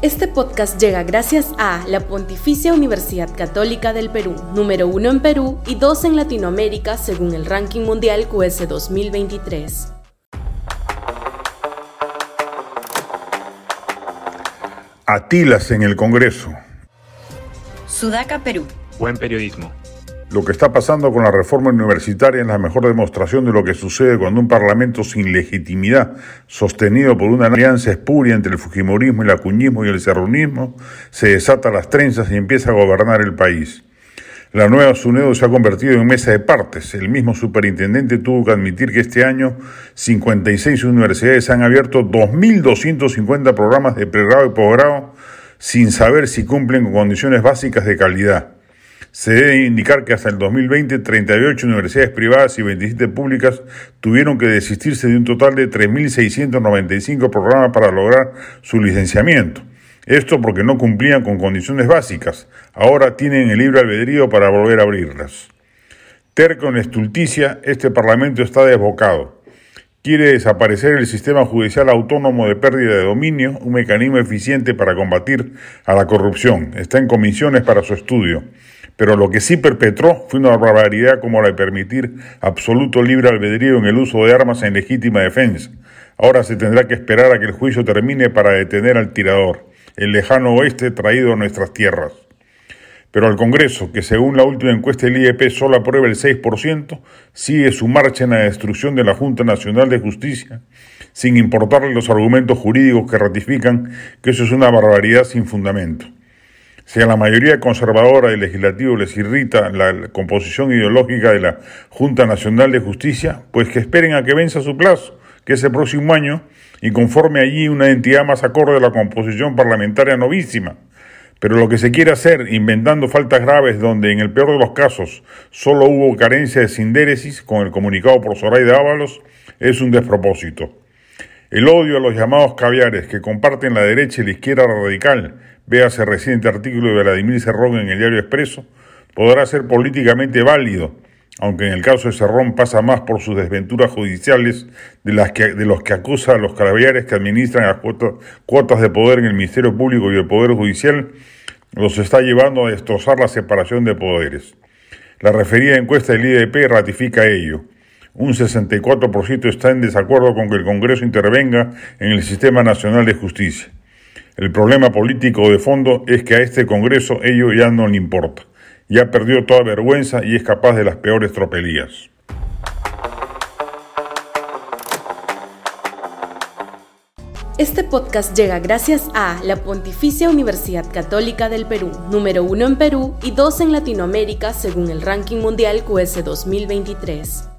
Este podcast llega gracias a la Pontificia Universidad Católica del Perú, número uno en Perú y dos en Latinoamérica según el ranking mundial QS 2023. Atilas en el Congreso. Sudaca, Perú. Buen periodismo. Lo que está pasando con la reforma universitaria es la mejor demostración de lo que sucede cuando un parlamento sin legitimidad, sostenido por una alianza espuria entre el fujimorismo, el acuñismo y el serrunismo, se desata las trenzas y empieza a gobernar el país. La nueva SUNEDO se ha convertido en mesa de partes. El mismo superintendente tuvo que admitir que este año 56 universidades han abierto 2.250 programas de pregrado y posgrado sin saber si cumplen con condiciones básicas de calidad. Se debe indicar que hasta el 2020 38 universidades privadas y 27 públicas tuvieron que desistirse de un total de 3.695 programas para lograr su licenciamiento. Esto porque no cumplían con condiciones básicas. Ahora tienen el libre albedrío para volver a abrirlas. Terco en estulticia, este Parlamento está desbocado. Quiere desaparecer el sistema judicial autónomo de pérdida de dominio, un mecanismo eficiente para combatir a la corrupción. Está en comisiones para su estudio. Pero lo que sí perpetró fue una barbaridad como la de permitir absoluto libre albedrío en el uso de armas en legítima defensa. Ahora se tendrá que esperar a que el juicio termine para detener al tirador, el lejano oeste traído a nuestras tierras. Pero el Congreso, que según la última encuesta del IEP solo aprueba el 6%, sigue su marcha en la destrucción de la Junta Nacional de Justicia, sin importarle los argumentos jurídicos que ratifican que eso es una barbaridad sin fundamento. Si a la mayoría conservadora del legislativo les irrita la composición ideológica de la Junta Nacional de Justicia, pues que esperen a que venza su plazo, que es el próximo año, y conforme allí una entidad más acorde a la composición parlamentaria novísima. Pero lo que se quiere hacer, inventando faltas graves donde en el peor de los casos solo hubo carencia de sindéresis, con el comunicado por Zoraida Ábalos, es un despropósito. El odio a los llamados caviares que comparten la derecha y la izquierda radical véase reciente artículo de Vladimir Cerrón en el diario Expreso, podrá ser políticamente válido, aunque en el caso de Cerrón pasa más por sus desventuras judiciales de, las que, de los que acusa a los calaviares que administran las cuotas, cuotas de poder en el Ministerio Público y el Poder Judicial, los está llevando a destrozar la separación de poderes. La referida encuesta del IDP ratifica ello. Un 64% está en desacuerdo con que el Congreso intervenga en el Sistema Nacional de Justicia. El problema político de fondo es que a este Congreso ello ya no le importa. Ya perdió toda vergüenza y es capaz de las peores tropelías. Este podcast llega gracias a la Pontificia Universidad Católica del Perú, número uno en Perú y dos en Latinoamérica según el ranking mundial QS 2023.